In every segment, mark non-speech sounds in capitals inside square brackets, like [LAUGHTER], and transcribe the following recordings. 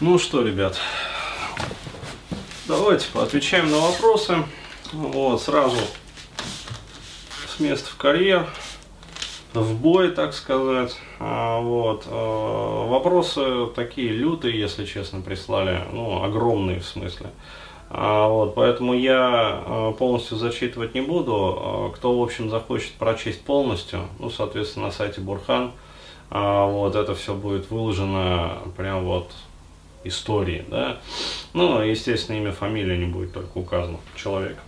Ну что, ребят, давайте поотвечаем на вопросы. Вот, сразу с места в карьер, в бой, так сказать. А, вот. А, вопросы такие лютые, если честно, прислали. Ну, огромные в смысле. А, вот, поэтому я полностью зачитывать не буду. Кто, в общем, захочет прочесть полностью, ну, соответственно, на сайте Бурхан, вот, это все будет выложено прям вот истории, да. Ну, естественно, имя, фамилия не будет только указано человека.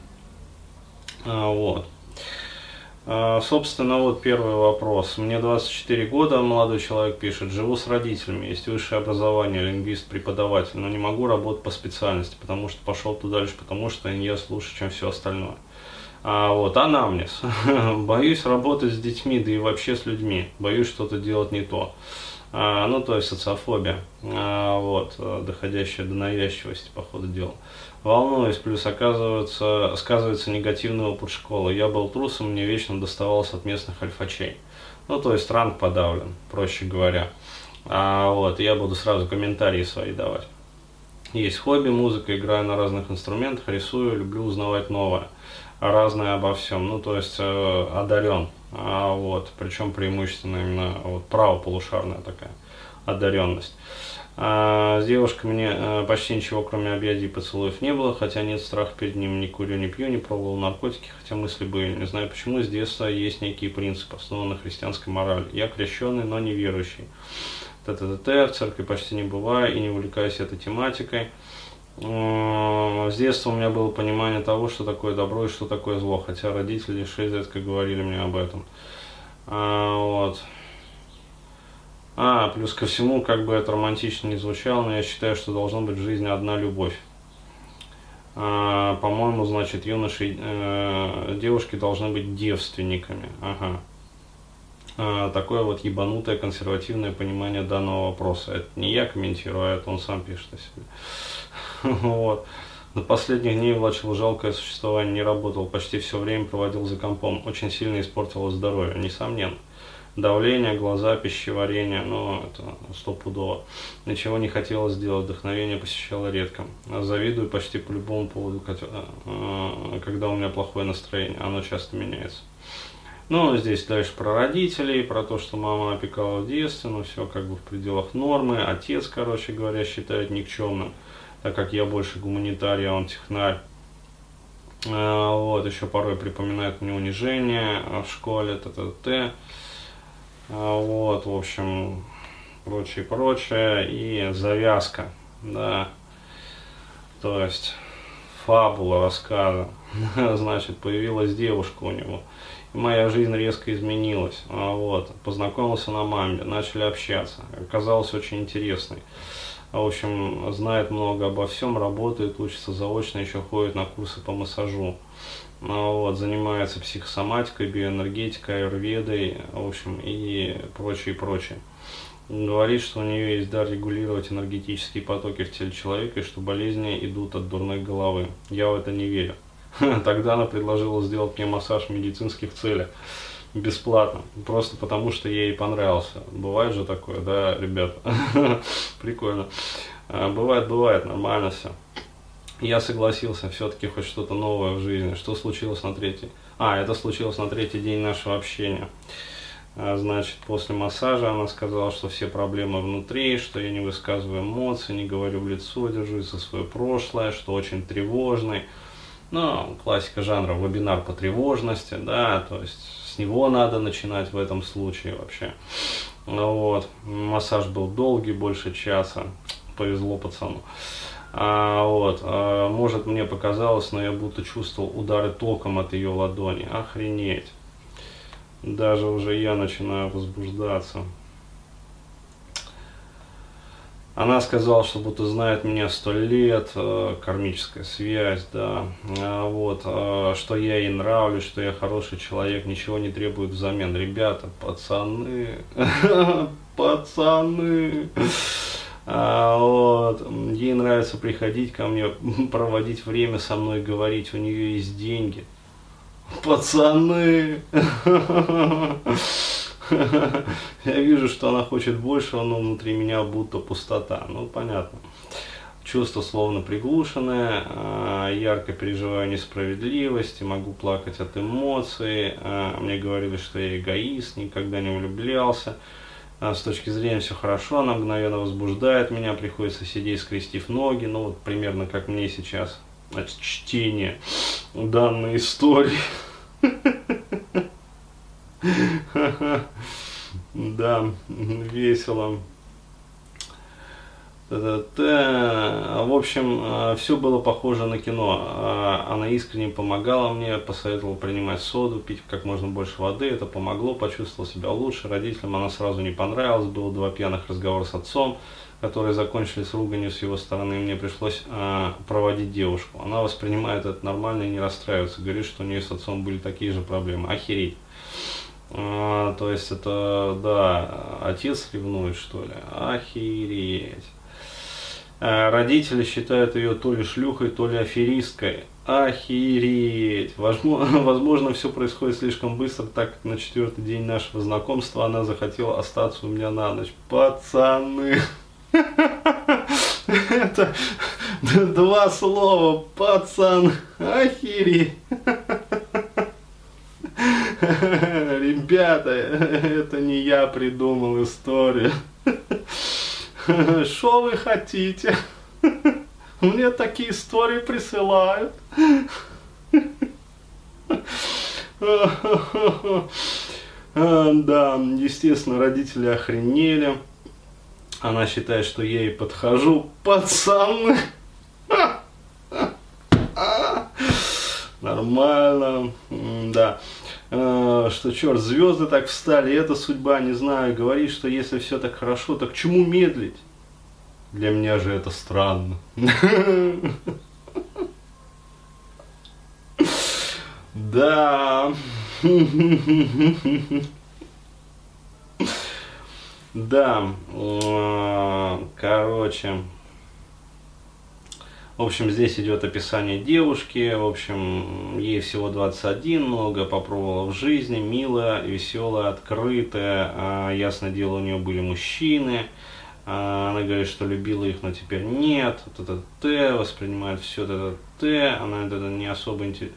Вот. А, собственно, вот первый вопрос. Мне 24 года, молодой человек пишет, живу с родителями, есть высшее образование, лингвист, преподаватель, но не могу работать по специальности, потому что пошел туда лишь потому, что я лучше, чем все остальное. А, вот, анамнез. [LAUGHS] Боюсь работать с детьми, да и вообще с людьми. Боюсь что-то делать не то. А, ну, то есть социофобия, а, вот, доходящая до навязчивости, по ходу дела волнуюсь, плюс оказывается, сказывается негативный опыт школы. Я был трусом, мне вечно доставалось от местных альфачей. Ну, то есть ранг подавлен, проще говоря. А, вот, я буду сразу комментарии свои давать. Есть хобби, музыка, играю на разных инструментах, рисую, люблю узнавать новое, разное обо всем. Ну, то есть э, одарен. А, вот, причем преимущественно именно вот, правополушарная такая одаренность. А, с девушкой мне а, почти ничего, кроме объятий и поцелуев, не было, хотя нет страха перед ним, не курю, не пью, не пробовал наркотики, хотя мысли были. Не знаю почему, с детства есть некие принципы, основанные на христианской морали. Я крещенный, но не верующий. ТТТ, в церкви почти не бываю и не увлекаюсь этой тематикой. С детства у меня было понимание того, что такое добро и что такое зло, хотя родители шесть лет как говорили мне об этом. А, вот. А, плюс ко всему, как бы это романтично не звучало, но я считаю, что должна быть в жизни одна любовь. А, по-моему, значит, юноши, э, девушки должны быть девственниками. Ага. А, такое вот ебанутое консервативное понимание данного вопроса. Это не я комментирую, а это он сам пишет о себе. [LAUGHS] Вот. До последних дней влачил жалкое существование, не работал, почти все время проводил за компом. Очень сильно испортило здоровье, несомненно давление, глаза, пищеварение, но это стопудово. Ничего не хотелось сделать, вдохновение посещало редко. Завидую почти по любому поводу, э, когда у меня плохое настроение, оно часто меняется. Ну, здесь дальше про родителей, про то, что мама опекала в детстве, ну, все как бы в пределах нормы. Отец, короче говоря, считает никчемным, так как я больше гуманитарий, а он технарь. А, вот, еще порой припоминает мне унижение в школе, т.т.т. А, вот, в общем, прочее, прочее. И завязка, да. То есть фабула рассказа. [LAUGHS] Значит, появилась девушка у него. И моя жизнь резко изменилась. А, вот, познакомился на маме, начали общаться. Оказалось очень интересной. В общем, знает много обо всем, работает, учится заочно, еще ходит на курсы по массажу. Ну, вот, занимается психосоматикой, биоэнергетикой, аюрведой, в общем, и прочее, прочее. Говорит, что у нее есть дар регулировать энергетические потоки в теле человека, и что болезни идут от дурной головы. Я в это не верю. [LAUGHS] Тогда она предложила сделать мне массаж в медицинских целях бесплатно, просто потому что ей понравился. Бывает же такое, да, ребята? [LAUGHS] Прикольно. А, бывает, бывает, нормально все я согласился все-таки хоть что-то новое в жизни. Что случилось на третий? А, это случилось на третий день нашего общения. А, значит, после массажа она сказала, что все проблемы внутри, что я не высказываю эмоции, не говорю в лицо, держусь за свое прошлое, что очень тревожный. Ну, классика жанра, вебинар по тревожности, да, то есть с него надо начинать в этом случае вообще. Вот, массаж был долгий, больше часа, повезло пацану. А, вот, а, может мне показалось, но я будто чувствовал удары током от ее ладони. Охренеть. Даже уже я начинаю возбуждаться. Она сказала, что будто знает меня сто лет, э, кармическая связь, да, а, вот, э, что я ей нравлюсь, что я хороший человек, ничего не требует взамен. Ребята, пацаны, [LAUGHS] пацаны. А, вот. Ей нравится приходить ко мне, [LAUGHS] проводить время со мной, говорить, у нее есть деньги. Пацаны! [LAUGHS] Я вижу, что она хочет больше, но внутри меня будто пустота. Ну, понятно. Чувство словно приглушенное, а, ярко переживаю несправедливость, могу плакать от эмоций. А, мне говорили, что я эгоист, никогда не влюблялся. А, с точки зрения все хорошо, она мгновенно возбуждает меня, приходится сидеть, скрестив ноги, ну вот примерно как мне сейчас от чтения данной истории. [LAUGHS] Да, весело. В общем, э, все было похоже на кино. А, она искренне помогала мне, посоветовала принимать соду, пить как можно больше воды. Это помогло, почувствовал себя лучше. Родителям она сразу не понравилась. Было два пьяных разговора с отцом, которые закончились руганью с его стороны. Мне пришлось проводить девушку. Она воспринимает это нормально и не расстраивается. Говорит, что у нее с отцом были такие же проблемы. Охереть. А, то есть это, да, отец ревнует, что ли? Охереть. А, родители считают ее то ли шлюхой, то ли аферисткой. Охереть. Возможно, [LAUGHS] возможно, все происходит слишком быстро, так как на четвертый день нашего знакомства она захотела остаться у меня на ночь. Пацаны. [LAUGHS] Это [LAUGHS] два слова, пацан. Охереть. Ребята, [LAUGHS] это не я придумал историю. [LAUGHS] Что вы хотите? [LAUGHS] Мне такие истории присылают. Да, естественно, родители охренели. Она считает, что я ей подхожу. Пацаны! Нормально, да. Э, что черт, звезды так встали, это судьба, не знаю, говорит, что если все так хорошо, так чему медлить? Для меня же это странно. Да. Да. Э, короче. В общем, здесь идет описание девушки. В общем, ей всего 21, много попробовала в жизни, милая, веселая, открытая. А, ясно дело, у нее были мужчины. А, она говорит, что любила их, но теперь нет. Это Т, воспринимает все это Т. Она это не особо интересна.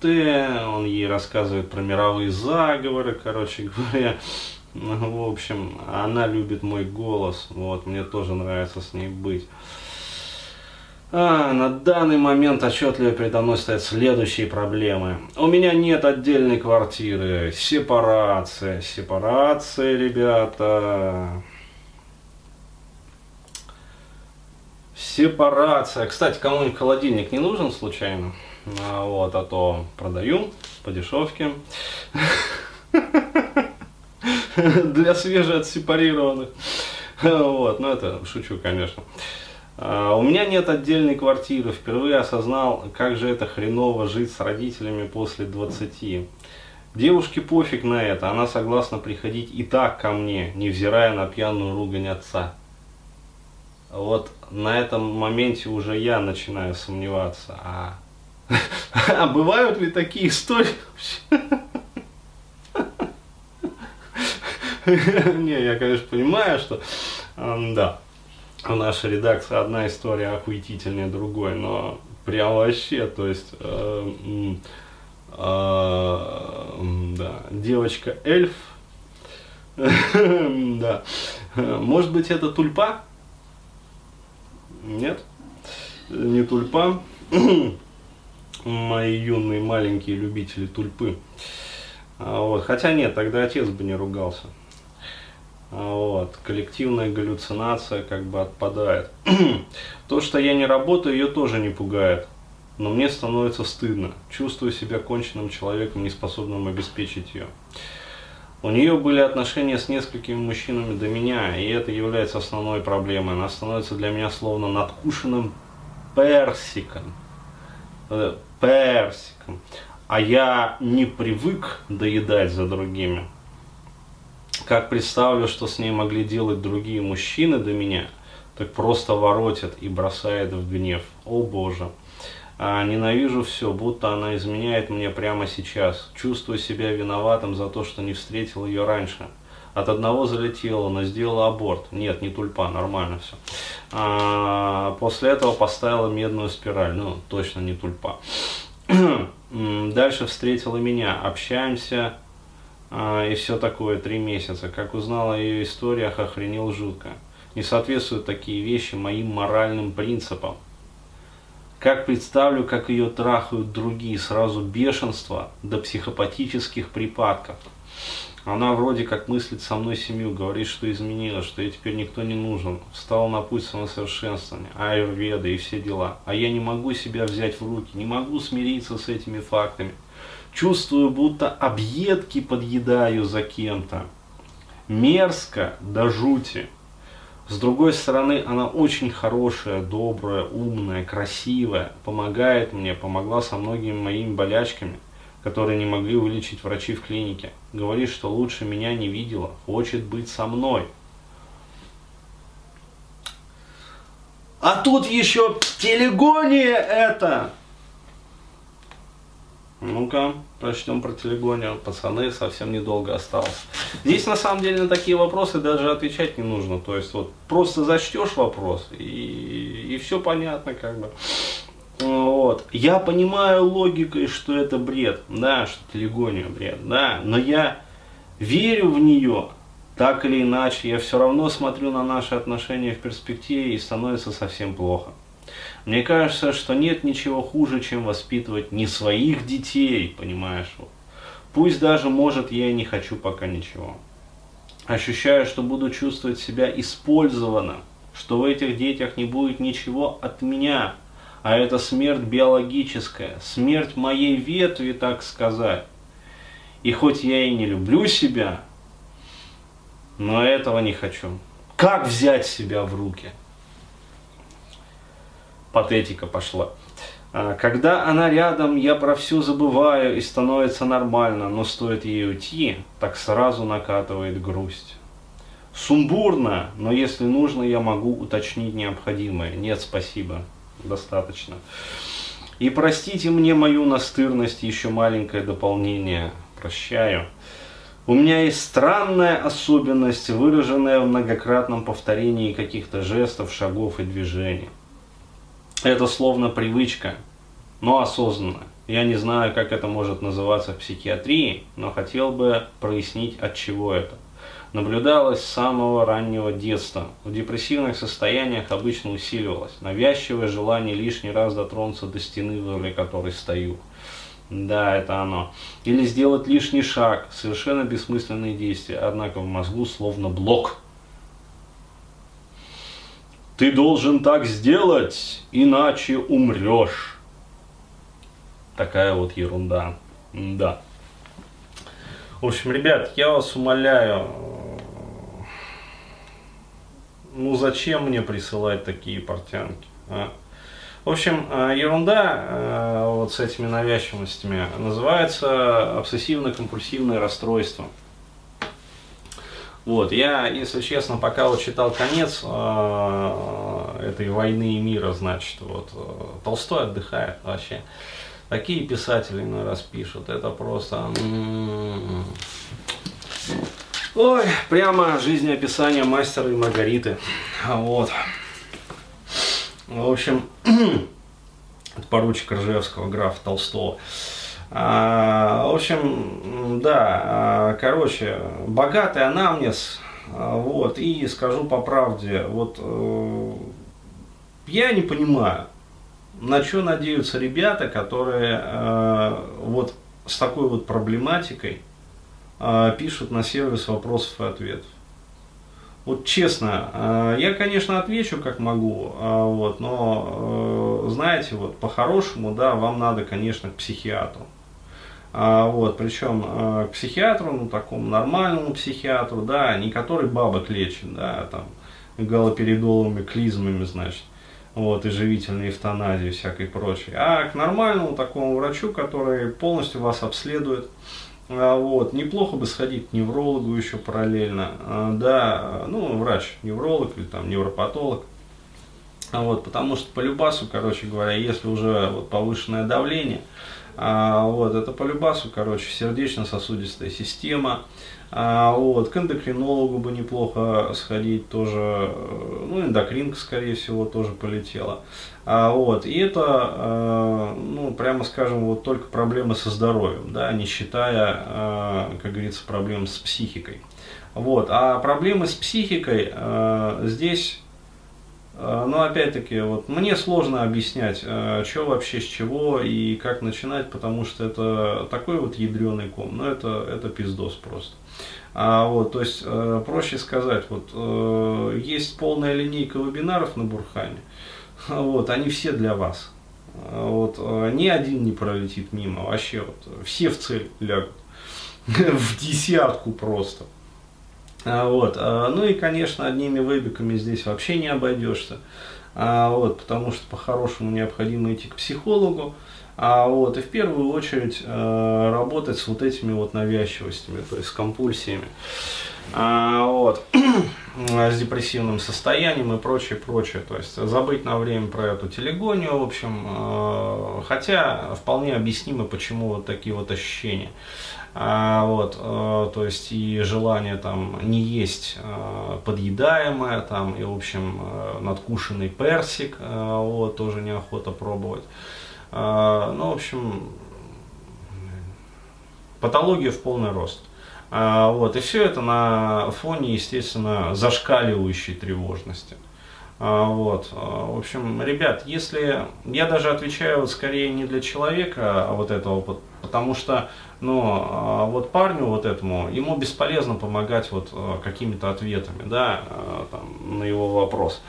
Т, он ей рассказывает про мировые заговоры, короче говоря. [LAUGHS] В общем, она любит мой голос. Вот, мне тоже нравится с ней быть. А, на данный момент отчетливо передо мной стоят следующие проблемы. У меня нет отдельной квартиры. Сепарация. Сепарация, ребята. Сепарация. Кстати, кому-нибудь холодильник не нужен случайно? А, вот, а то продаю по дешевке. [LAUGHS] Для свежеотсепарированных. Вот, ну это шучу, конечно. А, у меня нет отдельной квартиры. Впервые осознал, как же это хреново жить с родителями после 20. Девушке пофиг на это, она согласна приходить и так ко мне, невзирая на пьяную ругань отца. Вот на этом моменте уже я начинаю сомневаться. А, [LAUGHS] а бывают ли такие истории [LAUGHS] Не, я, конечно, понимаю, что да, в нашей редакции одна история охуительнее другой, но прям вообще, то есть, э, э, да, девочка эльф, [LAUGHS] да, может быть это тульпа? Нет, не тульпа, [CLEARS THROAT] мои юные маленькие любители тульпы, а вот, хотя нет, тогда отец бы не ругался. Вот, коллективная галлюцинация как бы отпадает. [CLEARS THROAT] То, что я не работаю, ее тоже не пугает. Но мне становится стыдно. Чувствую себя конченным человеком, не способным обеспечить ее. У нее были отношения с несколькими мужчинами до меня, и это является основной проблемой. Она становится для меня словно надкушенным персиком. Э, персиком. А я не привык доедать за другими как представлю, что с ней могли делать другие мужчины до меня, так просто воротят и бросает в гнев. О боже. А, ненавижу все, будто она изменяет мне прямо сейчас. Чувствую себя виноватым за то, что не встретил ее раньше. От одного залетела, но сделала аборт. Нет, не тульпа, нормально все. А, после этого поставила медную спираль. Ну, точно не тульпа. [CLEARS THROAT] Дальше встретила меня. Общаемся и все такое три месяца. Как узнал о ее историях, охренел жутко. Не соответствуют такие вещи моим моральным принципам. Как представлю, как ее трахают другие, сразу бешенство до психопатических припадков. Она вроде как мыслит со мной семью, говорит, что изменилась, что ей теперь никто не нужен, встала на путь самосовершенствования, аюрведа и все дела. А я не могу себя взять в руки, не могу смириться с этими фактами. Чувствую, будто объедки подъедаю за кем-то. Мерзко до жути. С другой стороны, она очень хорошая, добрая, умная, красивая, помогает мне, помогла со многими моими болячками, которые не могли вылечить врачи в клинике. Говорит, что лучше меня не видела, хочет быть со мной. А тут еще телегония это! Ну-ка, прочтем про телегонию. Пацаны, совсем недолго осталось. Здесь на самом деле на такие вопросы даже отвечать не нужно. То есть вот просто зачтешь вопрос и, и все понятно как бы. Вот. Я понимаю логикой, что это бред, да, что телегония бред, да, но я верю в нее, так или иначе, я все равно смотрю на наши отношения в перспективе и становится совсем плохо. Мне кажется, что нет ничего хуже, чем воспитывать не своих детей, понимаешь? Пусть даже, может, я и не хочу пока ничего. Ощущаю, что буду чувствовать себя использованным, что в этих детях не будет ничего от меня, а это смерть биологическая, смерть моей ветви, так сказать. И хоть я и не люблю себя, но этого не хочу. Как взять себя в руки? патетика пошла. А, когда она рядом, я про все забываю и становится нормально, но стоит ей уйти, так сразу накатывает грусть. Сумбурно, но если нужно, я могу уточнить необходимое. Нет, спасибо, достаточно. И простите мне мою настырность, еще маленькое дополнение. Прощаю. У меня есть странная особенность, выраженная в многократном повторении каких-то жестов, шагов и движений. Это словно привычка, но осознанно. Я не знаю, как это может называться в психиатрии, но хотел бы прояснить, от чего это. Наблюдалось с самого раннего детства. В депрессивных состояниях обычно усиливалось навязчивое желание лишний раз дотронуться до стены, возле которой стою. Да, это оно. Или сделать лишний шаг. Совершенно бессмысленные действия, однако в мозгу словно блок – ты должен так сделать, иначе умрешь. Такая вот ерунда. Да. В общем, ребят, я вас умоляю, ну зачем мне присылать такие портянки? А? В общем, э, ерунда э, вот с этими навязчивостями называется обсессивно-компульсивное расстройство. Вот, я, если честно, пока вот читал конец э, этой войны и мира, значит, вот, Толстой отдыхает вообще. Такие писатели иной раз пишут, это просто... Ой, прямо жизнеописание мастера и Маргариты. Вот. В общем, [CLEARS THROAT] поручик Ржевского, граф Толстого. А, в общем, да, а, короче, богатый анамнез, а, вот, и скажу по правде, вот, э, я не понимаю, на что надеются ребята, которые э, вот с такой вот проблематикой пишут на сервис вопросов и ответов. Вот честно, я, конечно, отвечу как могу, вот, но, э, знаете, вот по-хорошему, да, вам надо, конечно, к психиатру. А, вот, причем а, к психиатру, ну, такому нормальному психиатру, да, не который бабок лечит, да, там, галоперидолами, клизмами, значит, вот, и живительной эвтаназии всякой прочей, а к нормальному такому врачу, который полностью вас обследует, а, вот, неплохо бы сходить к неврологу еще параллельно, а, да, ну, врач, невролог или там невропатолог, Вот, потому что по любасу, короче говоря, если уже вот повышенное давление, а, вот, это по любасу, короче, сердечно-сосудистая система, а, вот, к эндокринологу бы неплохо сходить тоже, ну, эндокринка, скорее всего, тоже полетела. А, вот, и это, а, ну, прямо скажем, вот только проблемы со здоровьем, да, не считая, а, как говорится, проблем с психикой. Вот, а проблемы с психикой а, здесь но опять-таки, вот мне сложно объяснять, что вообще с чего и как начинать, потому что это такой вот ядреный ком, но это, это пиздос просто. А, вот, то есть, э, проще сказать, вот, э, есть полная линейка вебинаров на Бурхане, [LAUGHS] вот, они все для вас. Вот, ни один не пролетит мимо, вообще вот, все в цель лягут, [LAUGHS] в десятку просто. А, вот, а, ну и, конечно, одними вебиками здесь вообще не обойдешься, а, вот, потому что по-хорошему необходимо идти к психологу, а вот, и в первую очередь работать с вот этими вот навязчивостями, то есть с компульсиями. А, вот, с депрессивным состоянием и прочее, прочее. То есть забыть на время про эту телегонию, в общем, э, хотя вполне объяснимо, почему вот такие вот ощущения. А, вот, э, то есть и желание там не есть э, подъедаемое, там, и, в общем, надкушенный персик, вот, тоже неохота пробовать. Ну, в общем, патология в полный рост. А, вот, и все это на фоне, естественно, зашкаливающей тревожности. А, вот, в общем, ребят, если я даже отвечаю вот скорее не для человека, а вот этого, потому что, ну, вот парню вот этому, ему бесполезно помогать вот какими-то ответами, да, там, на его вопрос.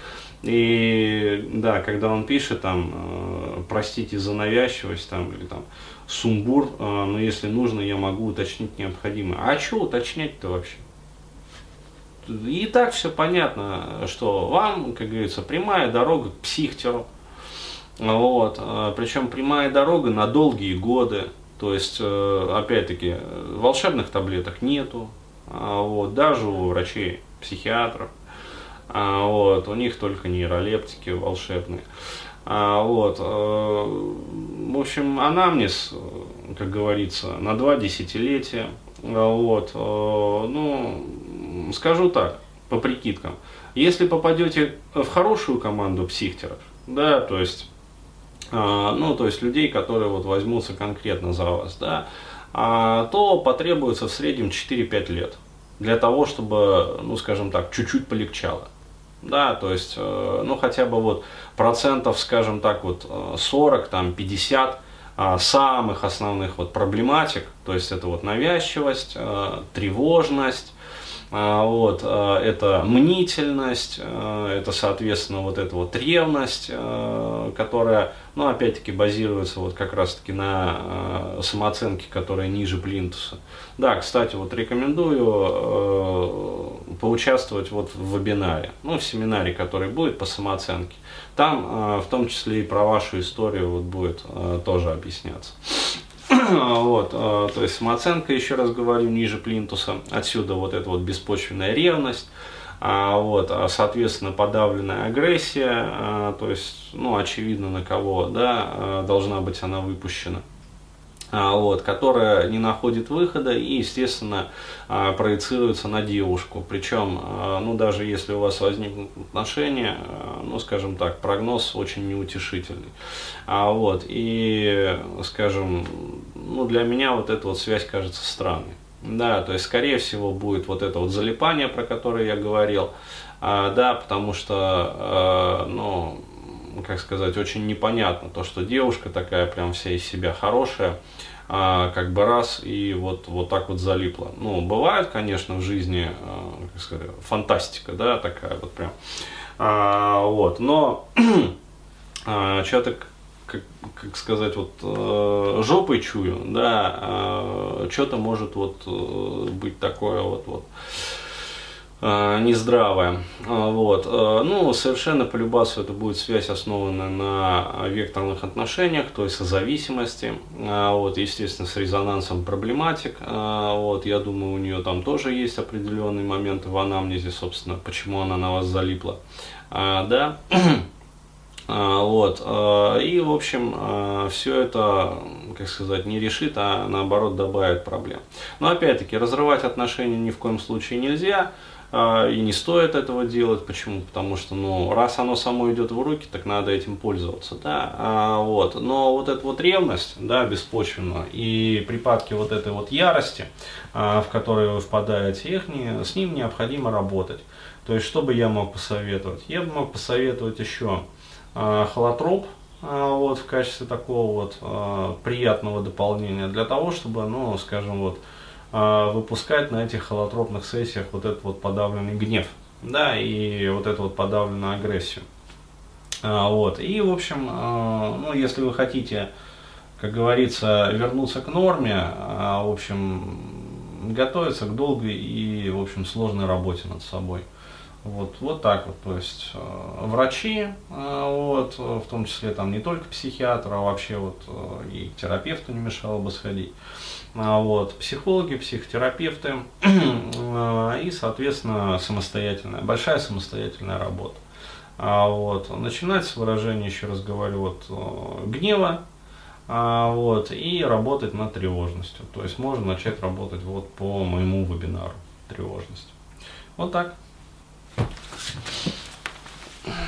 И да, когда он пишет там, простите за навязчивость там, или там сумбур, э, но если нужно, я могу уточнить необходимое. А что уточнять-то вообще? И так все понятно, что вам, как говорится, прямая дорога к психтеру. Вот. Э, Причем прямая дорога на долгие годы. То есть, опять-таки, волшебных таблеток нету. А вот, даже у врачей, психиатров. А, вот, у них только нейролептики волшебные. А, вот, а, в общем, анамнез, как говорится, на два десятилетия. А, вот, а, ну, скажу так, по прикидкам. Если попадете в хорошую команду психтеров, да, то есть, а, ну, то есть людей, которые вот возьмутся конкретно за вас, да, а, то потребуется в среднем 4-5 лет для того, чтобы, ну, скажем так, чуть-чуть полегчало да, то есть, э, ну, хотя бы вот процентов, скажем так, вот 40, э, там, 50 э, самых основных вот проблематик, то есть это вот навязчивость, тревожность, вот, это мнительность, это, соответственно, вот эта вот ревность, которая, ну, опять-таки, базируется вот как раз-таки на самооценке, которая ниже плинтуса. Да, кстати, вот рекомендую поучаствовать вот в вебинаре, ну, в семинаре, который будет по самооценке. Там в том числе и про вашу историю вот будет тоже объясняться. Вот, э, то есть самооценка, еще раз говорю, ниже плинтуса, отсюда вот эта вот беспочвенная ревность, а, вот, а, соответственно, подавленная агрессия, а, то есть, ну, очевидно, на кого, да, а, должна быть она выпущена. А, вот, которая не находит выхода и, естественно, а, проецируется на девушку. Причем, а, ну, даже если у вас возникнут отношения, ну, скажем так, прогноз очень неутешительный. Вот, и, скажем, ну, для меня вот эта вот связь кажется странной. Да, то есть, скорее всего, будет вот это вот залипание, про которое я говорил, да, потому что, ну, как сказать, очень непонятно то, что девушка такая прям вся из себя хорошая, а, как бы раз и вот, вот так вот залипла. Ну, бывает, конечно, в жизни, а, как сказать, фантастика, да, такая вот прям. А, вот, но [CLEARS THROAT] а, что-то как, как сказать, вот э, жопой чую, да, э, что-то может вот э, быть такое вот, вот Э, нездравая. Э, вот. Э, ну, совершенно по любасу это будет связь основана на векторных отношениях, то есть зависимости, вот, естественно, с резонансом проблематик. Вот, я думаю, у нее там тоже есть определенные моменты в анамнезе, собственно, почему она на вас залипла. Да. [CLEARS THROAT] А, вот. А, и, в общем, а, все это, как сказать, не решит, а наоборот добавит проблем. Но опять-таки, разрывать отношения ни в коем случае нельзя. И не стоит этого делать. Почему? Потому что, ну, раз оно само идет в руки, так надо этим пользоваться, да. А, вот. Но вот эта вот ревность, да, беспочвенно, и припадки вот этой вот ярости, а, в которые вы впадаете, их не, с ним необходимо работать. То есть, что бы я мог посоветовать? Я бы мог посоветовать еще холотроп, а, вот, в качестве такого вот а, приятного дополнения для того, чтобы, ну, скажем, вот, выпускать на этих холотропных сессиях вот этот вот подавленный гнев, да, и вот эту вот подавленную агрессию. Вот, и, в общем, ну, если вы хотите, как говорится, вернуться к норме, в общем, готовиться к долгой и, в общем, сложной работе над собой. Вот, вот так вот, то есть э, врачи, э, вот, в том числе там не только психиатр, а вообще вот э, и терапевту не мешало бы сходить. А, вот, психологи, психотерапевты [CLEARS THROAT] э, и, соответственно, самостоятельная, большая самостоятельная работа. А, вот, начинать с выражения, еще раз говорю, вот, э, гнева, а, вот, и работать над тревожностью. То есть можно начать работать вот по моему вебинару тревожность. Вот так. うん。